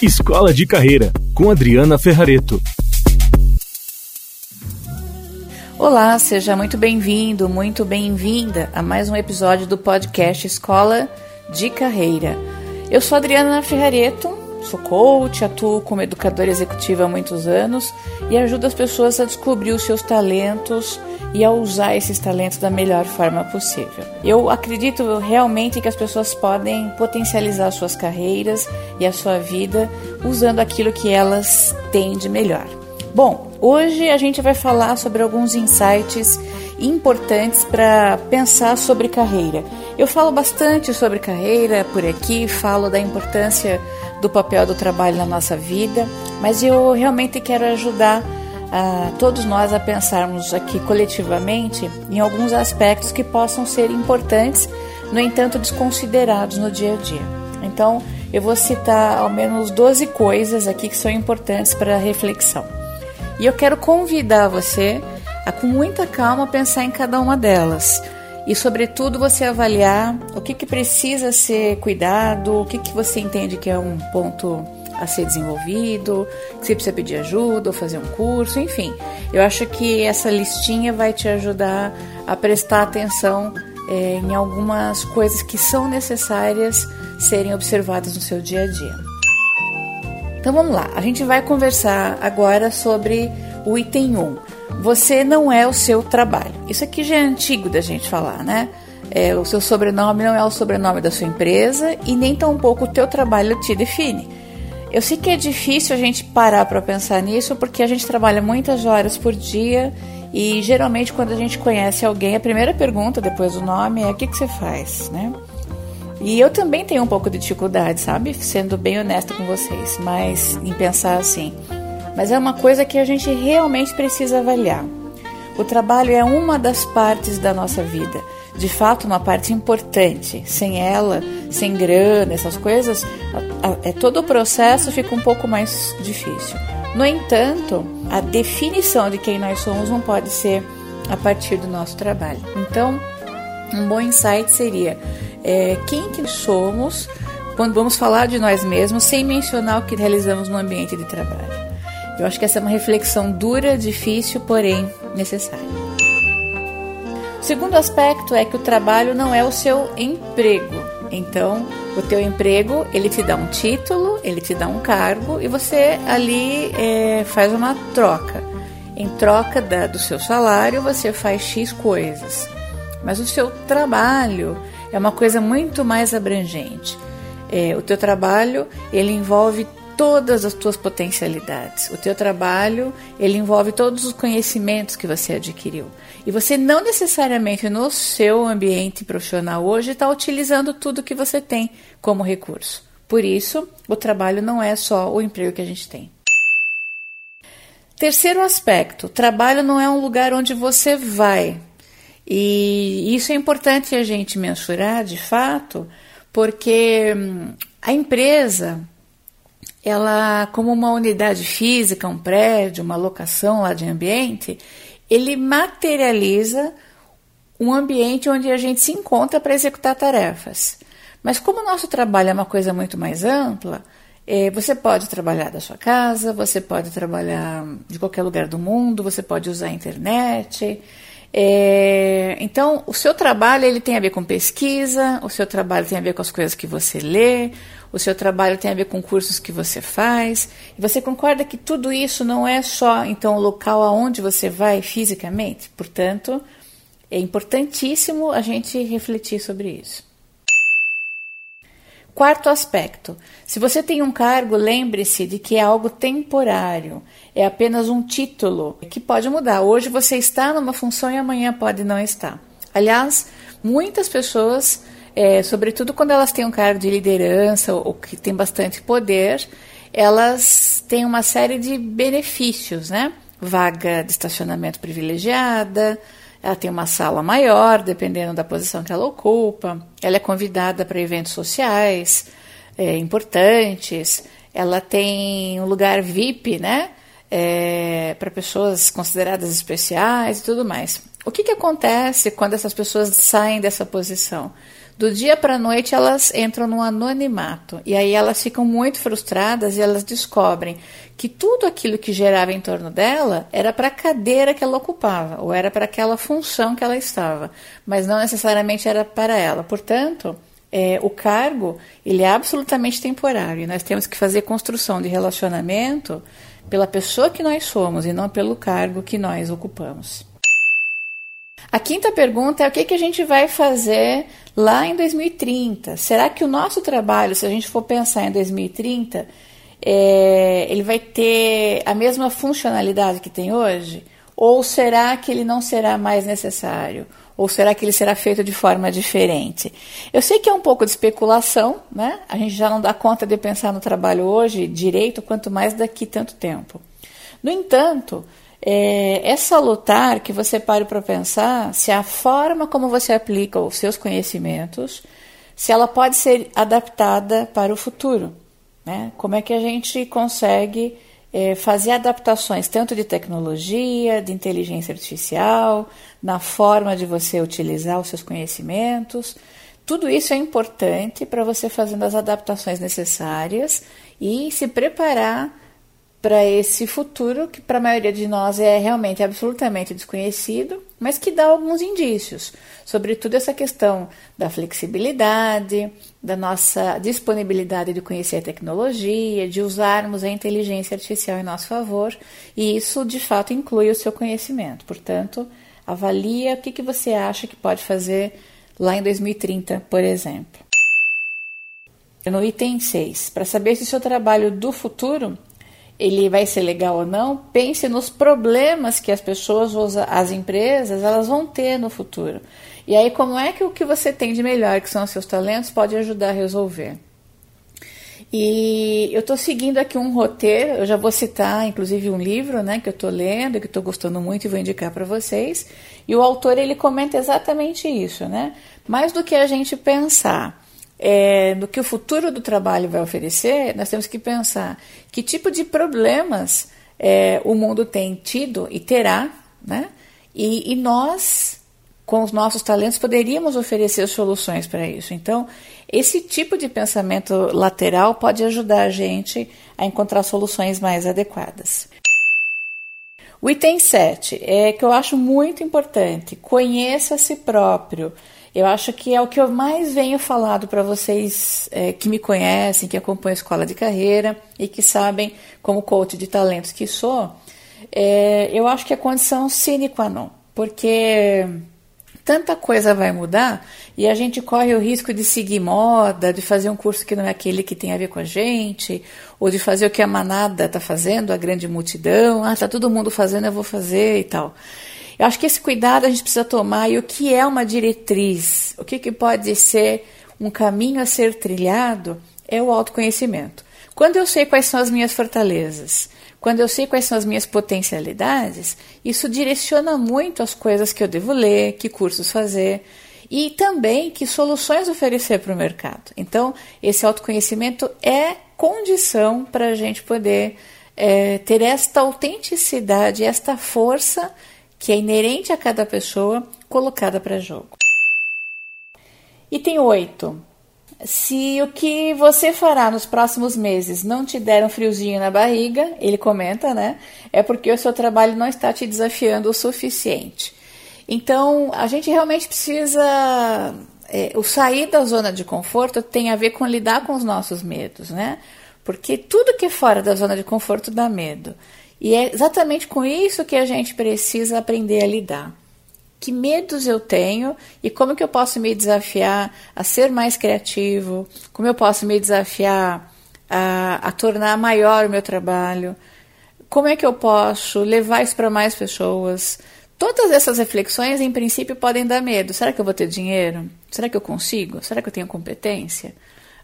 Escola de Carreira, com Adriana Ferrareto. Olá, seja muito bem-vindo, muito bem-vinda a mais um episódio do podcast Escola de Carreira. Eu sou Adriana Ferrareto, sou coach, atuo como educadora executiva há muitos anos e ajudo as pessoas a descobrir os seus talentos e a usar esses talentos da melhor forma possível. Eu acredito realmente que as pessoas podem potencializar suas carreiras e a sua vida usando aquilo que elas têm de melhor. Bom, hoje a gente vai falar sobre alguns insights importantes para pensar sobre carreira. Eu falo bastante sobre carreira por aqui, falo da importância do papel do trabalho na nossa vida, mas eu realmente quero ajudar a todos nós a pensarmos aqui coletivamente em alguns aspectos que possam ser importantes, no entanto desconsiderados no dia a dia. Então, eu vou citar ao menos 12 coisas aqui que são importantes para reflexão. E eu quero convidar você a com muita calma pensar em cada uma delas e, sobretudo, você avaliar o que, que precisa ser cuidado, o que, que você entende que é um ponto a ser desenvolvido, que você precisa pedir ajuda ou fazer um curso, enfim. Eu acho que essa listinha vai te ajudar a prestar atenção é, em algumas coisas que são necessárias serem observadas no seu dia a dia. Então vamos lá, a gente vai conversar agora sobre o item 1. Você não é o seu trabalho. Isso aqui já é antigo da gente falar, né? É, o seu sobrenome não é o sobrenome da sua empresa e nem tampouco o teu trabalho te define. Eu sei que é difícil a gente parar para pensar nisso porque a gente trabalha muitas horas por dia e geralmente quando a gente conhece alguém, a primeira pergunta depois do nome é o que, que você faz, né? E eu também tenho um pouco de dificuldade, sabe? Sendo bem honesta com vocês, mas em pensar assim. Mas é uma coisa que a gente realmente precisa avaliar. O trabalho é uma das partes da nossa vida de fato uma parte importante. Sem ela, sem grana, essas coisas, é todo o processo fica um pouco mais difícil. No entanto, a definição de quem nós somos não pode ser a partir do nosso trabalho. Então, um bom insight seria é, quem que somos quando vamos falar de nós mesmos sem mencionar o que realizamos no ambiente de trabalho. Eu acho que essa é uma reflexão dura, difícil, porém necessária segundo aspecto é que o trabalho não é o seu emprego. Então, o teu emprego ele te dá um título, ele te dá um cargo e você ali é, faz uma troca. Em troca da, do seu salário, você faz x coisas. Mas o seu trabalho é uma coisa muito mais abrangente. É, o teu trabalho ele envolve todas as tuas potencialidades. O teu trabalho, ele envolve todos os conhecimentos que você adquiriu. E você não necessariamente no seu ambiente profissional hoje está utilizando tudo que você tem como recurso. Por isso, o trabalho não é só o emprego que a gente tem. Terceiro aspecto: trabalho não é um lugar onde você vai. E isso é importante a gente mensurar de fato, porque hum, a empresa ela, como uma unidade física, um prédio, uma locação lá de ambiente, ele materializa um ambiente onde a gente se encontra para executar tarefas. Mas como o nosso trabalho é uma coisa muito mais ampla, é, você pode trabalhar da sua casa, você pode trabalhar de qualquer lugar do mundo, você pode usar a internet. É, então, o seu trabalho ele tem a ver com pesquisa, o seu trabalho tem a ver com as coisas que você lê, o seu trabalho tem a ver com cursos que você faz. E você concorda que tudo isso não é só então o local aonde você vai fisicamente? Portanto, é importantíssimo a gente refletir sobre isso. Quarto aspecto: se você tem um cargo, lembre-se de que é algo temporário, é apenas um título que pode mudar. Hoje você está numa função e amanhã pode não estar. Aliás, muitas pessoas é, sobretudo quando elas têm um cargo de liderança ou, ou que tem bastante poder, elas têm uma série de benefícios, né? Vaga de estacionamento privilegiada, ela tem uma sala maior, dependendo da posição que ela ocupa, ela é convidada para eventos sociais é, importantes, ela tem um lugar VIP, né? É, para pessoas consideradas especiais e tudo mais. O que, que acontece quando essas pessoas saem dessa posição? Do dia para a noite elas entram no anonimato e aí elas ficam muito frustradas e elas descobrem que tudo aquilo que gerava em torno dela era para a cadeira que ela ocupava ou era para aquela função que ela estava, mas não necessariamente era para ela. Portanto, é, o cargo ele é absolutamente temporário. Nós temos que fazer construção de relacionamento pela pessoa que nós somos e não pelo cargo que nós ocupamos. A quinta pergunta é o que, que a gente vai fazer lá em 2030. Será que o nosso trabalho, se a gente for pensar em 2030, é, ele vai ter a mesma funcionalidade que tem hoje? Ou será que ele não será mais necessário? Ou será que ele será feito de forma diferente? Eu sei que é um pouco de especulação, né? A gente já não dá conta de pensar no trabalho hoje direito, quanto mais daqui tanto tempo. No entanto, é, é salutar que você pare para pensar se a forma como você aplica os seus conhecimentos, se ela pode ser adaptada para o futuro. Né? Como é que a gente consegue é, fazer adaptações tanto de tecnologia, de inteligência artificial, na forma de você utilizar os seus conhecimentos. Tudo isso é importante para você fazendo as adaptações necessárias e se preparar para esse futuro que para a maioria de nós é realmente absolutamente desconhecido, mas que dá alguns indícios, sobretudo essa questão da flexibilidade, da nossa disponibilidade de conhecer a tecnologia, de usarmos a inteligência artificial em nosso favor, e isso de fato inclui o seu conhecimento. Portanto, avalia o que, que você acha que pode fazer lá em 2030, por exemplo. No item 6, para saber se o seu trabalho do futuro ele vai ser legal ou não, pense nos problemas que as pessoas as empresas elas vão ter no futuro. E aí como é que o que você tem de melhor, que são os seus talentos, pode ajudar a resolver. E eu estou seguindo aqui um roteiro, eu já vou citar inclusive um livro né, que eu estou lendo, que estou gostando muito e vou indicar para vocês. E o autor ele comenta exatamente isso, né? Mais do que a gente pensar é, no que o futuro do trabalho vai oferecer, nós temos que pensar que tipo de problemas é, o mundo tem tido e terá, né? E, e, nós, com os nossos talentos, poderíamos oferecer soluções para isso. Então, esse tipo de pensamento lateral pode ajudar a gente a encontrar soluções mais adequadas. O item 7 é que eu acho muito importante: conheça a si próprio. Eu acho que é o que eu mais venho falado para vocês é, que me conhecem, que acompanham a escola de carreira e que sabem, como coach de talentos que sou, é, eu acho que é condição sine qua non, porque tanta coisa vai mudar e a gente corre o risco de seguir moda, de fazer um curso que não é aquele que tem a ver com a gente, ou de fazer o que a manada está fazendo, a grande multidão, ah, tá todo mundo fazendo, eu vou fazer e tal. Eu acho que esse cuidado a gente precisa tomar e o que é uma diretriz, o que, que pode ser um caminho a ser trilhado é o autoconhecimento. Quando eu sei quais são as minhas fortalezas, quando eu sei quais são as minhas potencialidades, isso direciona muito as coisas que eu devo ler, que cursos fazer e também que soluções oferecer para o mercado. Então, esse autoconhecimento é condição para a gente poder é, ter esta autenticidade, esta força que é inerente a cada pessoa colocada para jogo. Item 8. Se o que você fará nos próximos meses não te der um friozinho na barriga, ele comenta, né? É porque o seu trabalho não está te desafiando o suficiente. Então, a gente realmente precisa. É, o sair da zona de conforto tem a ver com lidar com os nossos medos, né? Porque tudo que é fora da zona de conforto dá medo. E é exatamente com isso que a gente precisa aprender a lidar. Que medos eu tenho e como que eu posso me desafiar a ser mais criativo, como eu posso me desafiar a, a tornar maior o meu trabalho, como é que eu posso levar isso para mais pessoas. Todas essas reflexões, em princípio, podem dar medo. Será que eu vou ter dinheiro? Será que eu consigo? Será que eu tenho competência?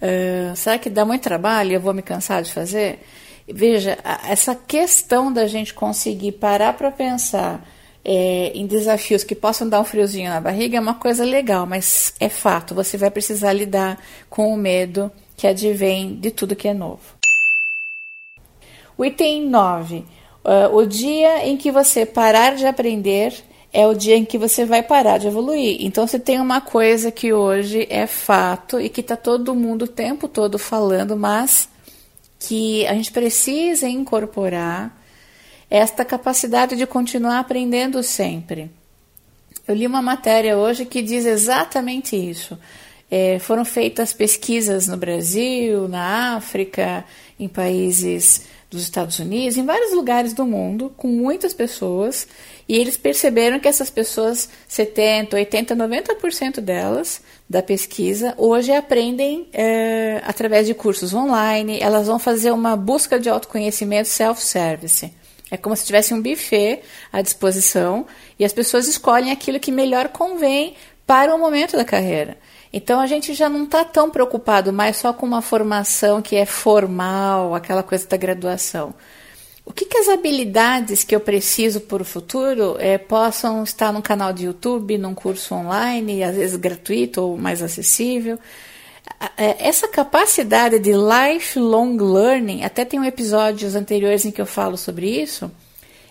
Uh, será que dá muito trabalho e eu vou me cansar de fazer? Veja, essa questão da gente conseguir parar para pensar é, em desafios que possam dar um friozinho na barriga é uma coisa legal, mas é fato, você vai precisar lidar com o medo que advém de tudo que é novo. O item 9. Uh, o dia em que você parar de aprender é o dia em que você vai parar de evoluir. Então, se tem uma coisa que hoje é fato e que está todo mundo o tempo todo falando, mas que a gente precisa incorporar esta capacidade de continuar aprendendo sempre. Eu li uma matéria hoje que diz exatamente isso. É, foram feitas pesquisas no Brasil, na África, em países dos Estados Unidos, em vários lugares do mundo, com muitas pessoas, e eles perceberam que essas pessoas, 70, 80, 90% delas, da pesquisa, hoje aprendem é, através de cursos online, elas vão fazer uma busca de autoconhecimento self-service. É como se tivesse um buffet à disposição e as pessoas escolhem aquilo que melhor convém para o momento da carreira. Então a gente já não está tão preocupado mais só com uma formação que é formal, aquela coisa da graduação. O que, que as habilidades que eu preciso para o futuro é, possam estar num canal de YouTube, num curso online, às vezes gratuito ou mais acessível? Essa capacidade de lifelong learning, até tem um episódios anteriores em que eu falo sobre isso,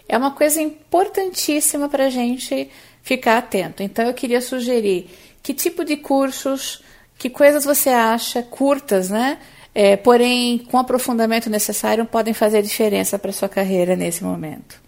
é uma coisa importantíssima para a gente ficar atento. Então eu queria sugerir que tipo de cursos, que coisas você acha curtas, né? É, porém, com aprofundamento necessário, podem fazer diferença para sua carreira nesse momento.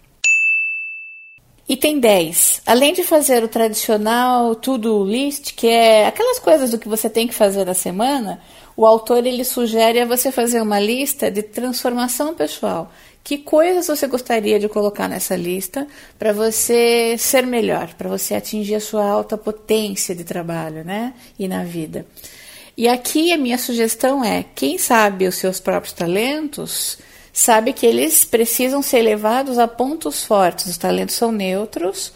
Item 10. Além de fazer o tradicional to-do list, que é aquelas coisas do que você tem que fazer na semana, o autor ele sugere a você fazer uma lista de transformação pessoal. Que coisas você gostaria de colocar nessa lista para você ser melhor, para você atingir a sua alta potência de trabalho, né? E na vida. E aqui a minha sugestão é: quem sabe os seus próprios talentos, sabe que eles precisam ser levados a pontos fortes. Os talentos são neutros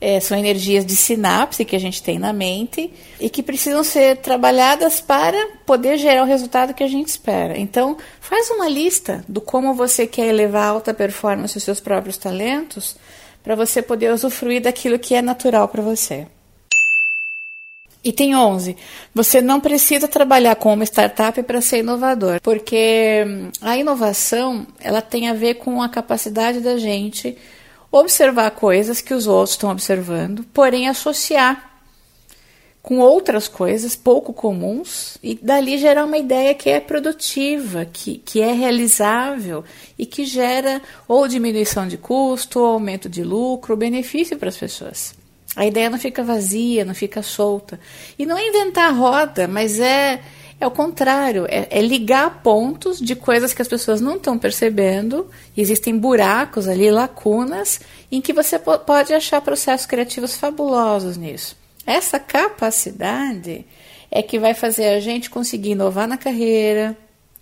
é, são energias de sinapse que a gente tem na mente e que precisam ser trabalhadas para poder gerar o resultado que a gente espera. Então, faz uma lista do como você quer elevar a alta performance dos seus próprios talentos para você poder usufruir daquilo que é natural para você. Item 11. Você não precisa trabalhar com uma startup para ser inovador, porque a inovação ela tem a ver com a capacidade da gente observar coisas que os outros estão observando, porém associar com outras coisas pouco comuns e dali gerar uma ideia que é produtiva, que, que é realizável e que gera ou diminuição de custo, ou aumento de lucro, ou benefício para as pessoas. A ideia não fica vazia, não fica solta. E não é inventar a roda, mas é é o contrário, é, é ligar pontos de coisas que as pessoas não estão percebendo. Existem buracos ali, lacunas, em que você pode achar processos criativos fabulosos nisso. Essa capacidade é que vai fazer a gente conseguir inovar na carreira,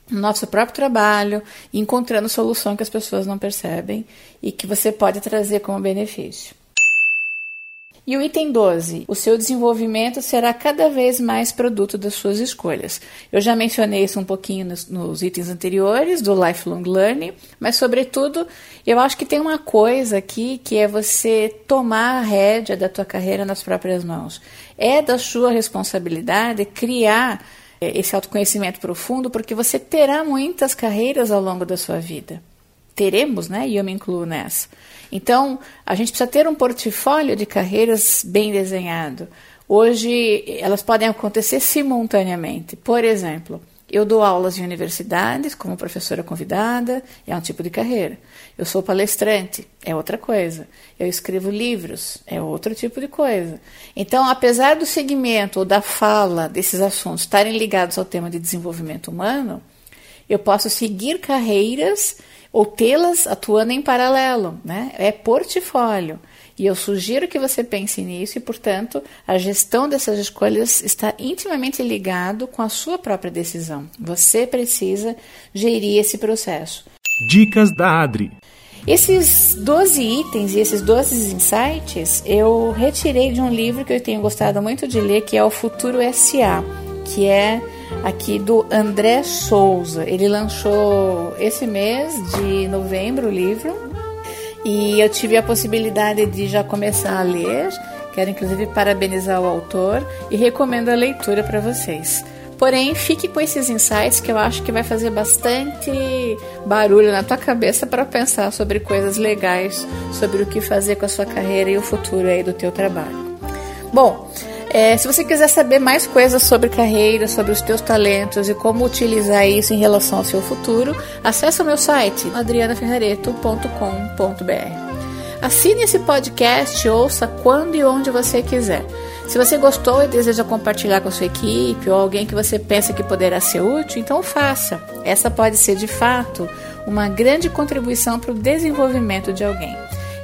no nosso próprio trabalho, encontrando solução que as pessoas não percebem e que você pode trazer como benefício. E o item 12, o seu desenvolvimento será cada vez mais produto das suas escolhas. Eu já mencionei isso um pouquinho nos, nos, itens anteriores do lifelong learning, mas sobretudo eu acho que tem uma coisa aqui que é você tomar a rédea da tua carreira nas próprias mãos. É da sua responsabilidade criar é, esse autoconhecimento profundo, porque você terá muitas carreiras ao longo da sua vida. Teremos, né? E eu me incluo nessa. Então, a gente precisa ter um portfólio de carreiras bem desenhado. Hoje, elas podem acontecer simultaneamente. Por exemplo, eu dou aulas em universidades como professora convidada, é um tipo de carreira. Eu sou palestrante, é outra coisa. Eu escrevo livros, é outro tipo de coisa. Então, apesar do segmento ou da fala desses assuntos estarem ligados ao tema de desenvolvimento humano, eu posso seguir carreiras ou tê-las atuando em paralelo, né? É portfólio. E eu sugiro que você pense nisso e, portanto, a gestão dessas escolhas está intimamente ligado com a sua própria decisão. Você precisa gerir esse processo. Dicas da Adri. Esses 12 itens e esses 12 insights eu retirei de um livro que eu tenho gostado muito de ler, que é O Futuro SA, que é aqui do André Souza. Ele lançou esse mês de novembro o livro e eu tive a possibilidade de já começar a ler. Quero inclusive parabenizar o autor e recomendo a leitura para vocês. Porém, fique com esses insights que eu acho que vai fazer bastante barulho na tua cabeça para pensar sobre coisas legais, sobre o que fazer com a sua carreira e o futuro aí do teu trabalho. Bom, é, se você quiser saber mais coisas sobre carreira, sobre os teus talentos e como utilizar isso em relação ao seu futuro, acesse o meu site adrianaferrareto.com.br. Assine esse podcast, ouça quando e onde você quiser. Se você gostou e deseja compartilhar com a sua equipe ou alguém que você pensa que poderá ser útil, então faça. Essa pode ser de fato uma grande contribuição para o desenvolvimento de alguém.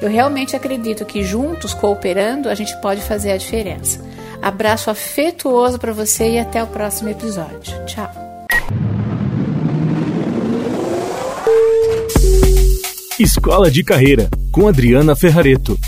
Eu realmente acredito que juntos, cooperando, a gente pode fazer a diferença. Abraço afetuoso para você e até o próximo episódio. Tchau. Escola de Carreira, com Adriana Ferrareto.